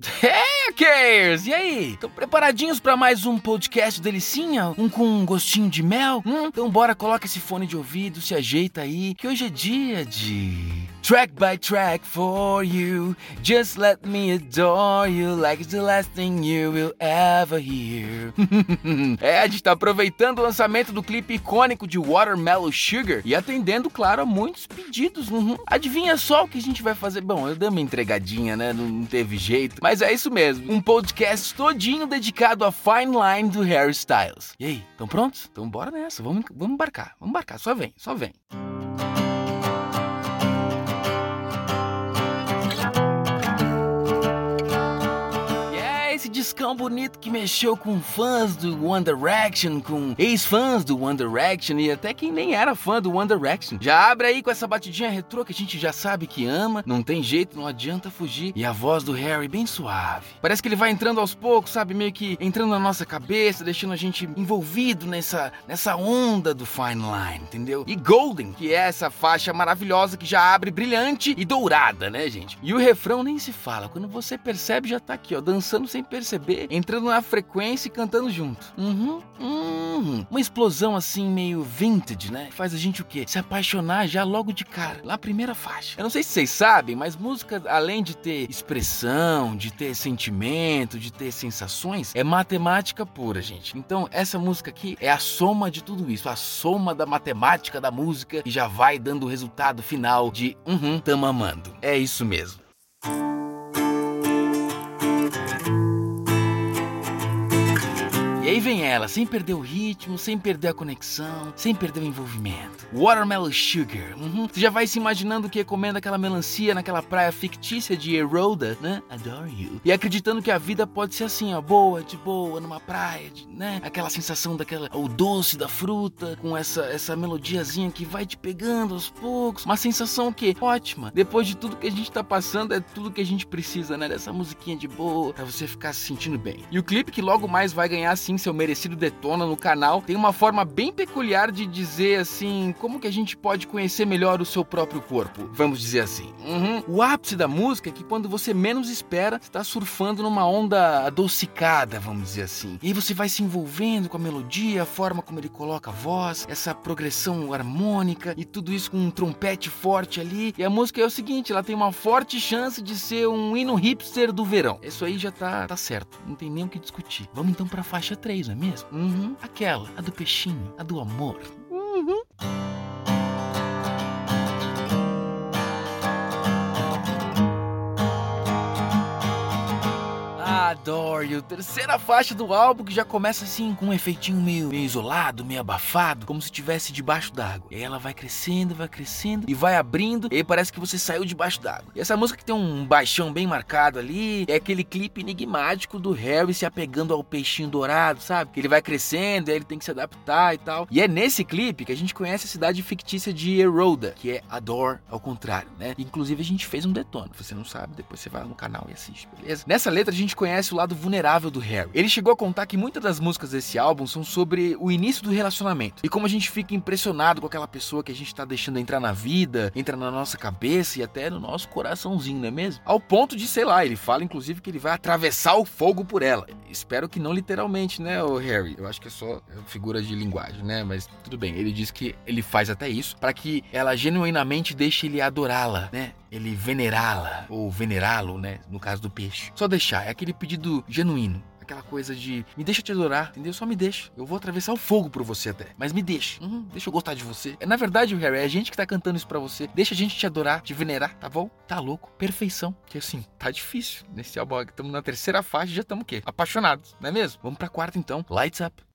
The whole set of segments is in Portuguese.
Hey, Kers! E aí? Estão preparadinhos para mais um podcast delicinha? Um com um gostinho de mel? Hum? Então bora, coloca esse fone de ouvido, se ajeita aí, que hoje é dia de... Track by track for you Just let me adore you Like it's the last thing you will ever hear É, gente tá aproveitando o lançamento do clipe icônico de Watermelon Sugar E atendendo, claro, a muitos pedidos uhum. Adivinha só o que a gente vai fazer? Bom, eu dei uma entregadinha, né? Não teve jeito Mas mas é isso mesmo, um podcast todinho dedicado à fine line do Harry Styles. E aí, estão prontos? Então bora nessa, vamos, vamos embarcar, vamos embarcar, só vem, só vem. Discão bonito que mexeu com fãs do One Direction, com ex-fãs do One Direction e até quem nem era fã do One Direction. Já abre aí com essa batidinha retrô que a gente já sabe que ama, não tem jeito, não adianta fugir. E a voz do Harry bem suave. Parece que ele vai entrando aos poucos, sabe? Meio que entrando na nossa cabeça, deixando a gente envolvido nessa, nessa onda do Fine Line, entendeu? E Golden, que é essa faixa maravilhosa que já abre brilhante e dourada, né, gente? E o refrão nem se fala. Quando você percebe, já tá aqui, ó, dançando sem perceber entrando na frequência e cantando junto. Uhum, uhum. Uma explosão assim, meio vintage, né? Faz a gente o quê? Se apaixonar já logo de cara, lá primeira faixa. Eu não sei se vocês sabem, mas música, além de ter expressão, de ter sentimento, de ter sensações, é matemática pura, gente. Então, essa música aqui é a soma de tudo isso, a soma da matemática da música e já vai dando o resultado final de uhum, tamo amando. É isso mesmo. Aí vem ela, sem perder o ritmo, sem perder a conexão, sem perder o envolvimento. Watermelon Sugar. Uhum. Você já vai se imaginando que comendo aquela melancia naquela praia fictícia de Eroda, né? Adore you. E acreditando que a vida pode ser assim, ó, boa, de boa, numa praia, de, né? Aquela sensação daquela, o doce da fruta, com essa, essa melodiazinha que vai te pegando aos poucos. Uma sensação que ótima. Depois de tudo que a gente tá passando, é tudo que a gente precisa, né? Dessa musiquinha de boa, pra você ficar se sentindo bem. E o clipe que logo mais vai ganhar, assim, seu merecido detona no canal, tem uma forma bem peculiar de dizer assim, como que a gente pode conhecer melhor o seu próprio corpo, vamos dizer assim. Uhum. O ápice da música é que quando você menos espera, está surfando numa onda adocicada, vamos dizer assim. E aí você vai se envolvendo com a melodia, a forma como ele coloca a voz, essa progressão harmônica e tudo isso com um trompete forte ali. E a música é o seguinte, ela tem uma forte chance de ser um hino hipster do verão. Isso aí já tá, tá certo, não tem nem o que discutir. Vamos então para a faixa 3 não é mesmo? Uhum. Aquela, a do peixinho, a do amor. Adore You, terceira faixa do álbum que já começa assim com um efeitinho meio, meio isolado, meio abafado, como se estivesse debaixo d'água. E ela vai crescendo, vai crescendo e vai abrindo, e aí parece que você saiu debaixo d'água. E essa música que tem um baixão bem marcado ali, é aquele clipe enigmático do Harry se apegando ao peixinho dourado, sabe? Que ele vai crescendo, e aí ele tem que se adaptar e tal. E é nesse clipe que a gente conhece a cidade fictícia de Eroda, que é Adore ao contrário, né? Inclusive a gente fez um detona. Se você não sabe, depois você vai no canal e assiste, beleza? Nessa letra a gente conhece conhece o lado vulnerável do Harry. Ele chegou a contar que muitas das músicas desse álbum são sobre o início do relacionamento e como a gente fica impressionado com aquela pessoa que a gente tá deixando entrar na vida, entra na nossa cabeça e até no nosso coraçãozinho, não é mesmo? Ao ponto de, sei lá, ele fala inclusive que ele vai atravessar o fogo por ela. Espero que não literalmente, né, o Harry? Eu acho que é só figura de linguagem, né? Mas tudo bem. Ele diz que ele faz até isso para que ela genuinamente deixe ele adorá-la, né? Ele venerá-la ou venerá-lo, né? No caso do peixe. Só deixar, é aquele pedido genuíno aquela coisa de me deixa te adorar, entendeu? Só me deixa. Eu vou atravessar o fogo por você até. Mas me deixa. Uhum, deixa eu gostar de você. É, na verdade, Harry, é a gente que tá cantando isso pra você. Deixa a gente te adorar, te venerar, tá bom? Tá louco. Perfeição. Que assim, tá difícil nesse álbum. Estamos na terceira fase já estamos o quê? Apaixonados, não é mesmo? Vamos pra quarta então. Lights up.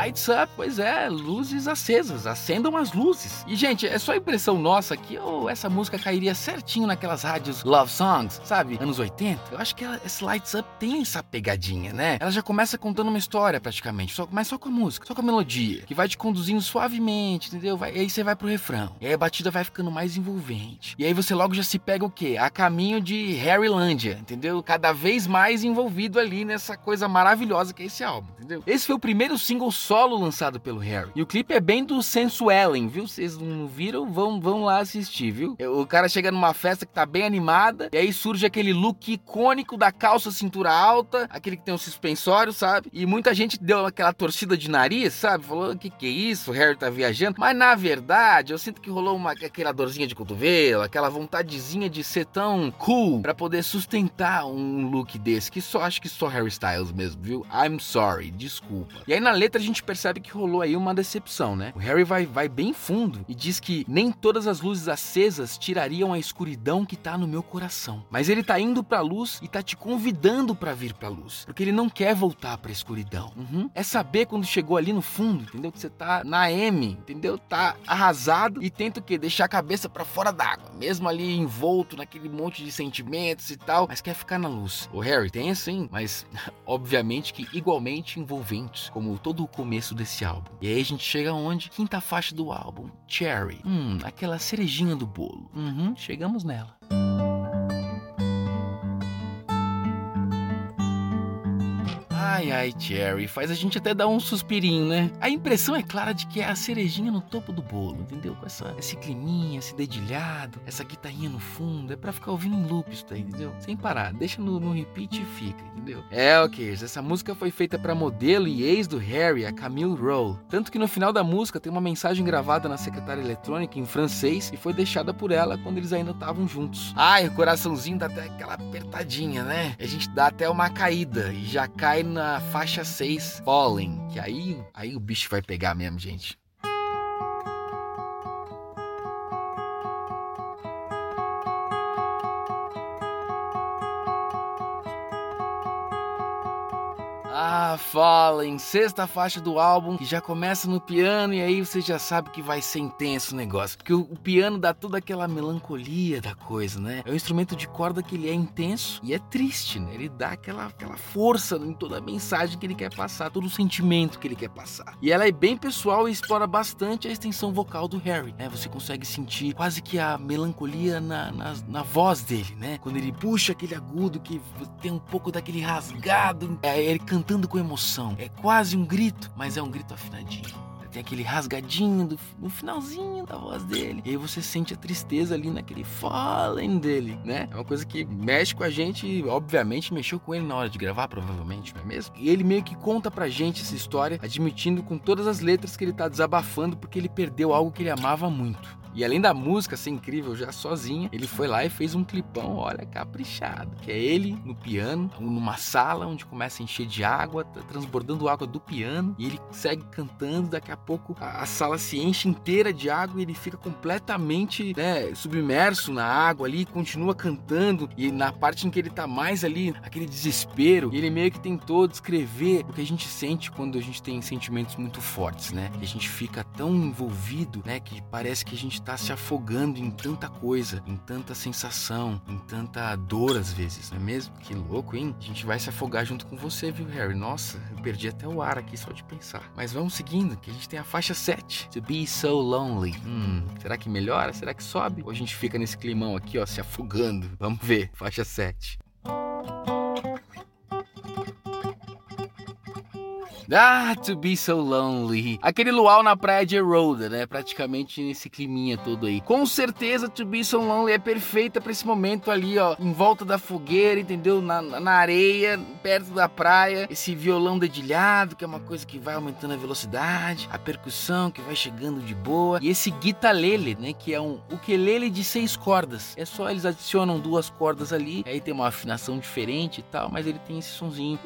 Lights up, pois é, luzes acesas, acendam as luzes. E gente, é só impressão nossa que oh, essa música cairia certinho naquelas rádios love songs, sabe? Anos 80. Eu acho que ela, esse Lights Up tem essa pegadinha, né? Ela já começa contando uma história praticamente, só, mas só com a música, só com a melodia, que vai te conduzindo suavemente, entendeu? Vai, e aí você vai pro refrão. E aí a batida vai ficando mais envolvente. E aí você logo já se pega o quê? A caminho de Harrylândia, entendeu? Cada vez mais envolvido ali nessa coisa maravilhosa que é esse álbum, entendeu? Esse foi o primeiro single solo lançado pelo Harry. E o clipe é bem do Sensuellen, viu? Vocês não viram? Vão, vão lá assistir, viu? O cara chega numa festa que tá bem animada, e aí surge aquele look icônico da calça cintura alta, aquele que tem um suspensório, sabe? E muita gente deu aquela torcida de nariz, sabe? Falou, que que é isso? O Harry tá viajando. Mas na verdade, eu sinto que rolou uma aquela dorzinha de cotovelo, aquela vontadezinha de ser tão cool para poder sustentar um look desse, que só acho que só Harry Styles mesmo, viu? I'm sorry, desculpa. E aí na letra a gente percebe que rolou aí uma decepção, né? O Harry vai, vai bem fundo e diz que nem todas as luzes acesas tirariam a escuridão que tá no meu coração. Mas ele tá indo pra luz e tá te convidando para vir pra luz, porque ele não quer voltar pra escuridão. Uhum. É saber quando chegou ali no fundo, entendeu? Que você tá na M, entendeu? Tá arrasado e tenta o quê? Deixar a cabeça para fora d'água, mesmo ali envolto naquele monte de sentimentos e tal, mas quer ficar na luz. O Harry tem assim, mas obviamente que igualmente envolventes, como todo o começo desse álbum. E aí a gente chega onde? Quinta faixa do álbum, Cherry. Hum, aquela cerejinha do bolo. Uhum, chegamos nela. Ai, ai, Cherry, faz a gente até dar um suspirinho, né? A impressão é clara de que é a cerejinha no topo do bolo, entendeu? Com essa, esse climinha, esse dedilhado, essa guitarrinha no fundo. É pra ficar ouvindo em loop isso daí, entendeu? Sem parar. Deixa no, no repeat e fica, entendeu? É, ok. Essa música foi feita pra modelo e ex do Harry, a Camille Roll. Tanto que no final da música tem uma mensagem gravada na secretária eletrônica em francês e foi deixada por ela quando eles ainda estavam juntos. Ai, o coraçãozinho dá até aquela apertadinha, né? A gente dá até uma caída e já cai na na faixa 6, Fallen, que aí, aí o bicho vai pegar mesmo, gente. Ah, Fallen, sexta faixa do álbum, que já começa no piano e aí você já sabe que vai ser intenso o negócio. Porque o, o, piano dá toda aquela melancolia da coisa, né? É um instrumento de corda que ele é intenso e é triste, né? Ele dá aquela, aquela força em toda a mensagem que ele quer passar, todo o sentimento que ele quer passar. E ela é bem pessoal e explora bastante a extensão vocal do Harry, né? Você consegue sentir quase que a melancolia na, na, na voz dele, né? Quando ele puxa aquele agudo que tem um pouco daquele rasgado, é, ele cantando com emoção. É quase um grito, mas é um grito afinadinho. Tem aquele rasgadinho do, no finalzinho da voz dele. E aí você sente a tristeza ali naquele fallen dele, né? É uma coisa que mexe com a gente obviamente, mexeu com ele na hora de gravar, provavelmente, não é mesmo? E ele meio que conta pra gente essa história, admitindo com todas as letras que ele tá desabafando porque ele perdeu algo que ele amava muito. E além da música ser incrível já sozinha, ele foi lá e fez um clipão, olha, caprichado. Que é ele no piano, numa sala onde começa a encher de água, tá transbordando água do piano, e ele segue cantando. Daqui a pouco a, a sala se enche inteira de água e ele fica completamente né, submerso na água ali, continua cantando. E na parte em que ele tá mais ali, aquele desespero, ele meio que tentou descrever o que a gente sente quando a gente tem sentimentos muito fortes, né? Que a gente fica tão envolvido, né? Que parece que a gente está se afogando em tanta coisa, em tanta sensação, em tanta dor às vezes, não é mesmo? Que louco, hein? A gente vai se afogar junto com você, viu, Harry? Nossa, eu perdi até o ar aqui só de pensar. Mas vamos seguindo, que a gente tem a faixa 7, To Be So Lonely. Hum, será que melhora? Será que sobe? Ou a gente fica nesse climão aqui, ó, se afogando? Vamos ver, faixa 7. Ah, to be so lonely. Aquele luau na praia de Eroda, né? Praticamente nesse climinha todo aí. Com certeza, to be so lonely é perfeita para esse momento ali, ó. Em volta da fogueira, entendeu? Na, na areia, perto da praia. Esse violão dedilhado, que é uma coisa que vai aumentando a velocidade. A percussão que vai chegando de boa. E esse guitalele, né? Que é um ukulele de seis cordas. É só eles adicionam duas cordas ali. Aí tem uma afinação diferente e tal, mas ele tem esse sonzinho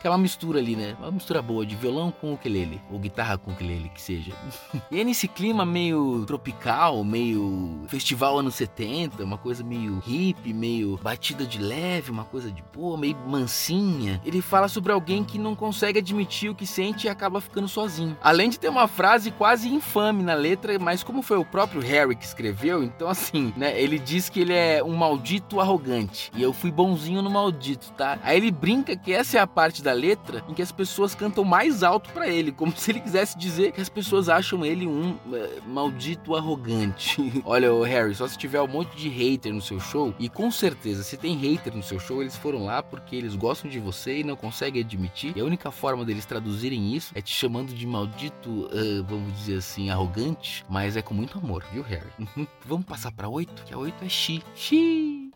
que é uma mistura ali, né? Uma mistura boa de violão com ukulele, ou guitarra com ukulele, que seja. e nesse clima meio tropical, meio festival anos 70, uma coisa meio hippie, meio batida de leve, uma coisa de boa, meio mansinha. Ele fala sobre alguém que não consegue admitir o que sente e acaba ficando sozinho. Além de ter uma frase quase infame na letra, mas como foi o próprio Harry que escreveu, então assim, né? Ele diz que ele é um maldito arrogante. E eu fui bonzinho no maldito, tá? Aí ele brinca que essa é a parte da da letra em que as pessoas cantam mais alto para ele, como se ele quisesse dizer que as pessoas acham ele um uh, maldito arrogante. Olha, o Harry, só se tiver um monte de hater no seu show, e com certeza, se tem hater no seu show, eles foram lá porque eles gostam de você e não conseguem admitir. E a única forma deles traduzirem isso é te chamando de maldito, uh, vamos dizer assim, arrogante, mas é com muito amor, viu, Harry? vamos passar para 8, que a 8 é Xi. Xi.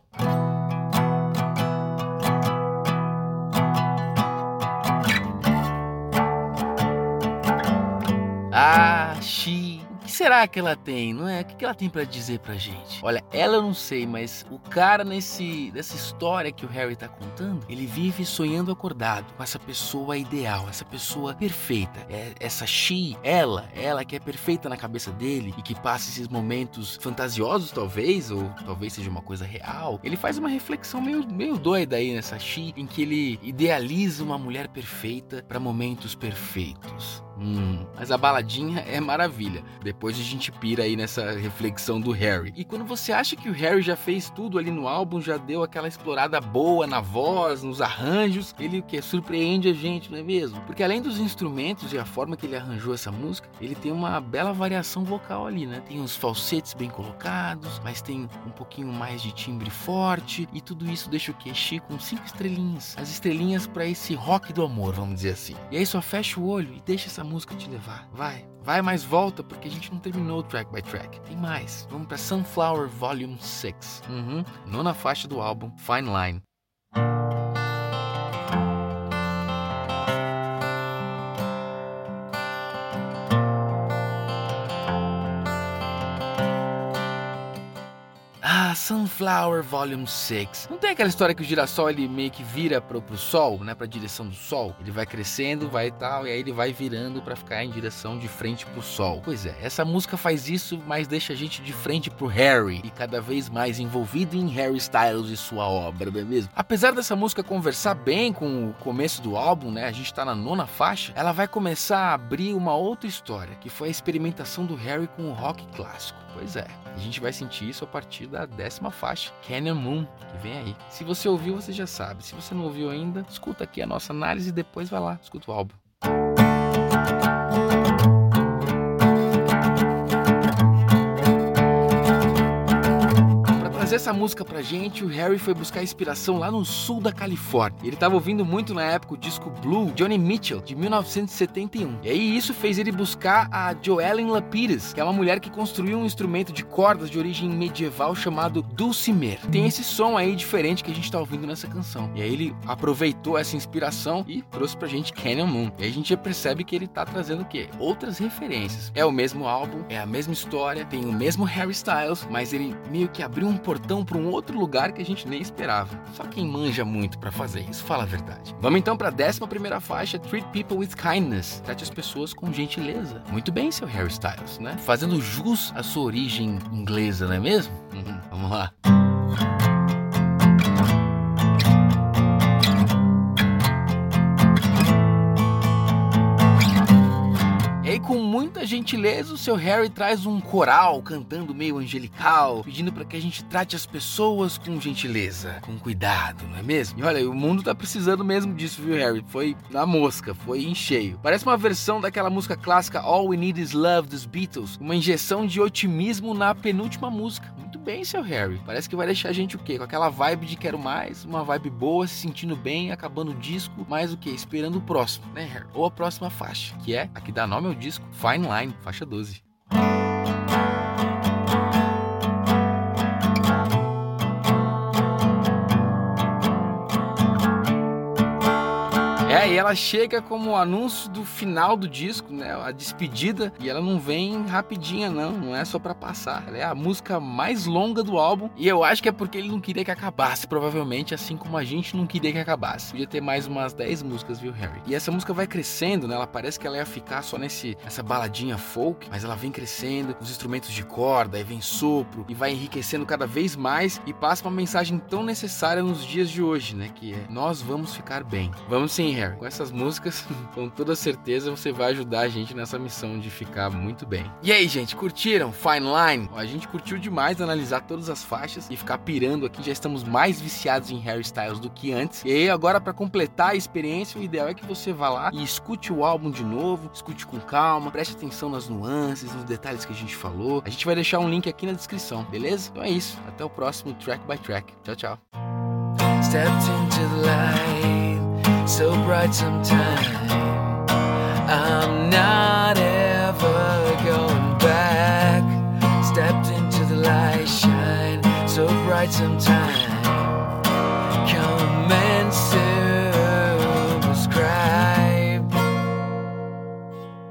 Será que ela tem, não é? O que ela tem para dizer pra gente? Olha, ela eu não sei, mas o cara nesse dessa história que o Harry tá contando, ele vive sonhando acordado com essa pessoa ideal, essa pessoa perfeita. É, essa She, ela, ela que é perfeita na cabeça dele e que passa esses momentos fantasiosos, talvez, ou talvez seja uma coisa real. Ele faz uma reflexão meio, meio doida aí nessa She, em que ele idealiza uma mulher perfeita para momentos perfeitos. Hum, mas a baladinha é maravilha. Depois a gente pira aí nessa reflexão do Harry. E quando você acha que o Harry já fez tudo ali no álbum, já deu aquela explorada boa na voz, nos arranjos, ele que surpreende a gente, não é mesmo? Porque além dos instrumentos e a forma que ele arranjou essa música, ele tem uma bela variação vocal ali, né? Tem uns falsetes bem colocados, mas tem um pouquinho mais de timbre forte e tudo isso deixa o queixi com cinco estrelinhas. As estrelinhas para esse rock do amor, vamos dizer assim. E aí só fecha o olho e deixa essa música te levar. Vai, vai, mas volta, porque a gente não terminou o track by track. Tem mais. Vamos para Sunflower Volume 6. Uhum. Nona faixa do álbum, Fine Line. Sunflower Volume 6. Não tem aquela história que o girassol ele meio que vira pro, pro sol, né, pra direção do sol? Ele vai crescendo, vai e tal, e aí ele vai virando para ficar em direção de frente pro sol. Pois é, essa música faz isso, mas deixa a gente de frente pro Harry e cada vez mais envolvido em Harry Styles e sua obra, não é mesmo? Apesar dessa música conversar bem com o começo do álbum, né, a gente tá na nona faixa, ela vai começar a abrir uma outra história, que foi a experimentação do Harry com o rock clássico. Pois é, a gente vai sentir isso a partir da décima faixa, Canyon Moon, que vem aí. Se você ouviu, você já sabe. Se você não ouviu ainda, escuta aqui a nossa análise e depois vai lá, escuta o álbum. Essa música pra gente, o Harry foi buscar inspiração lá no sul da Califórnia. Ele estava ouvindo muito na época o disco Blue, Johnny Mitchell, de 1971. E aí isso fez ele buscar a Joellen Lapidus, que é uma mulher que construiu um instrumento de cordas de origem medieval chamado dulcimer. Tem esse som aí diferente que a gente tá ouvindo nessa canção. E aí ele aproveitou essa inspiração e trouxe pra gente Canyon Moon. E aí a gente já percebe que ele tá trazendo o quê? Outras referências. É o mesmo álbum, é a mesma história, tem o mesmo Harry Styles, mas ele meio que abriu um portão portão para um outro lugar que a gente nem esperava. Só quem manja muito para fazer isso, fala a verdade. Vamos então para a décima primeira faixa, Treat People with Kindness. Trate as pessoas com gentileza. Muito bem, seu Harry Styles, né? Fazendo jus à sua origem inglesa, não é mesmo? Uhum. Vamos lá. Muita gentileza, o seu Harry traz um coral cantando meio angelical, pedindo para que a gente trate as pessoas com gentileza, com cuidado, não é mesmo? E olha, o mundo tá precisando mesmo disso, viu, Harry? Foi na mosca, foi em cheio. Parece uma versão daquela música clássica All We Need Is Love dos Beatles, uma injeção de otimismo na penúltima música. Muito bem, seu Harry. Parece que vai deixar a gente o quê? Com aquela vibe de quero mais, uma vibe boa, se sentindo bem, acabando o disco, mais o quê? Esperando o próximo, né, Harry? Ou a próxima faixa, que é a que dá nome ao disco disco Fine Line, faixa 12. E ela chega como o anúncio do final do disco, né? A despedida. E ela não vem rapidinha, não. Não é só para passar. Ela é a música mais longa do álbum. E eu acho que é porque ele não queria que acabasse, provavelmente, assim como a gente não queria que acabasse. Podia ter mais umas 10 músicas, viu, Harry? E essa música vai crescendo, né? Ela parece que ela ia ficar só nesse essa baladinha folk, mas ela vem crescendo, os instrumentos de corda, aí vem sopro e vai enriquecendo cada vez mais e passa uma mensagem tão necessária nos dias de hoje, né? Que é nós vamos ficar bem. Vamos sim, Harry. Com essas músicas, com toda certeza você vai ajudar a gente nessa missão de ficar muito bem. E aí, gente, curtiram? Fine Line? A gente curtiu demais analisar todas as faixas e ficar pirando aqui. Já estamos mais viciados em Harry Styles do que antes. E aí, agora para completar a experiência, o ideal é que você vá lá e escute o álbum de novo, escute com calma, preste atenção nas nuances, nos detalhes que a gente falou. A gente vai deixar um link aqui na descrição, beleza? Então é isso. Até o próximo Track by Track. Tchau, tchau. So bright sometime. I'm not ever going back. Stepped into the light, shine so bright sometime.